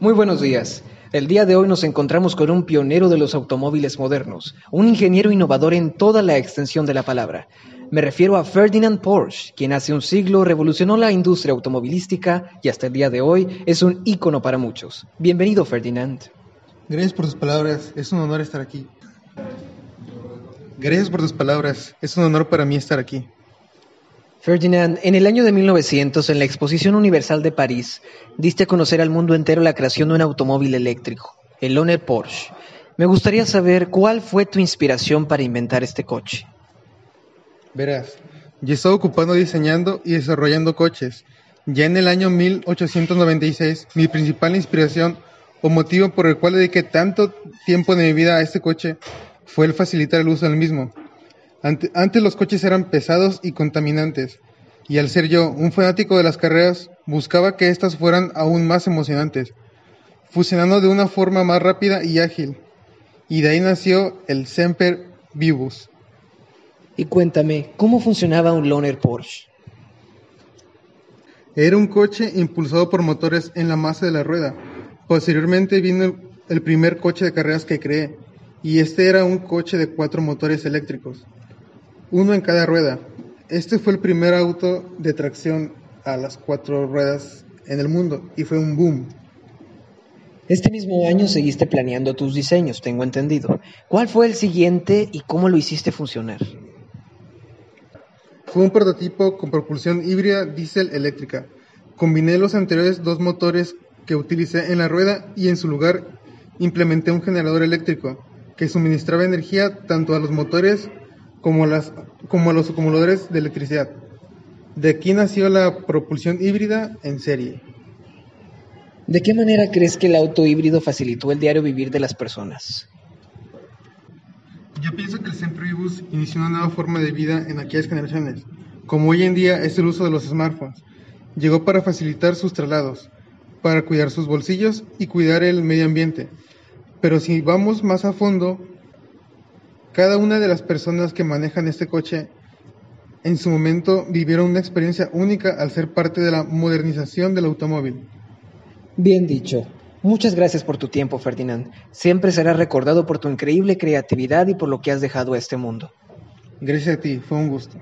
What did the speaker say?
Muy buenos días. El día de hoy nos encontramos con un pionero de los automóviles modernos, un ingeniero innovador en toda la extensión de la palabra. Me refiero a Ferdinand Porsche, quien hace un siglo revolucionó la industria automovilística y hasta el día de hoy es un ícono para muchos. Bienvenido, Ferdinand. Gracias por tus palabras, es un honor estar aquí. Gracias por tus palabras, es un honor para mí estar aquí. Ferdinand, en el año de 1900, en la Exposición Universal de París, diste a conocer al mundo entero la creación de un automóvil eléctrico, el Loner Porsche. Me gustaría saber cuál fue tu inspiración para inventar este coche. Verás, yo estaba ocupando diseñando y desarrollando coches. Ya en el año 1896, mi principal inspiración o motivo por el cual dediqué tanto tiempo de mi vida a este coche fue el facilitar el uso del mismo. Antes los coches eran pesados y contaminantes, y al ser yo un fanático de las carreras, buscaba que éstas fueran aún más emocionantes, fusionando de una forma más rápida y ágil. Y de ahí nació el Semper Vivus. Y cuéntame, ¿cómo funcionaba un Loner Porsche? Era un coche impulsado por motores en la masa de la rueda. Posteriormente vino el primer coche de carreras que creé, y este era un coche de cuatro motores eléctricos, uno en cada rueda. Este fue el primer auto de tracción a las cuatro ruedas en el mundo y fue un boom. Este mismo año seguiste planeando tus diseños, tengo entendido. ¿Cuál fue el siguiente y cómo lo hiciste funcionar? Fue un prototipo con propulsión híbrida diésel eléctrica. Combiné los anteriores dos motores que utilicé en la rueda y en su lugar implementé un generador eléctrico que suministraba energía tanto a los motores como las, como los acumuladores de electricidad. De aquí nació la propulsión híbrida en serie. ¿De qué manera crees que el auto híbrido facilitó el diario vivir de las personas? Yo pienso que el Semperibus inició una nueva forma de vida en aquellas generaciones, como hoy en día es el uso de los smartphones. Llegó para facilitar sus traslados, para cuidar sus bolsillos y cuidar el medio ambiente, pero si vamos más a fondo, cada una de las personas que manejan este coche en su momento vivieron una experiencia única al ser parte de la modernización del automóvil. Bien dicho. Muchas gracias por tu tiempo, Ferdinand. Siempre serás recordado por tu increíble creatividad y por lo que has dejado a este mundo. Gracias a ti, fue un gusto.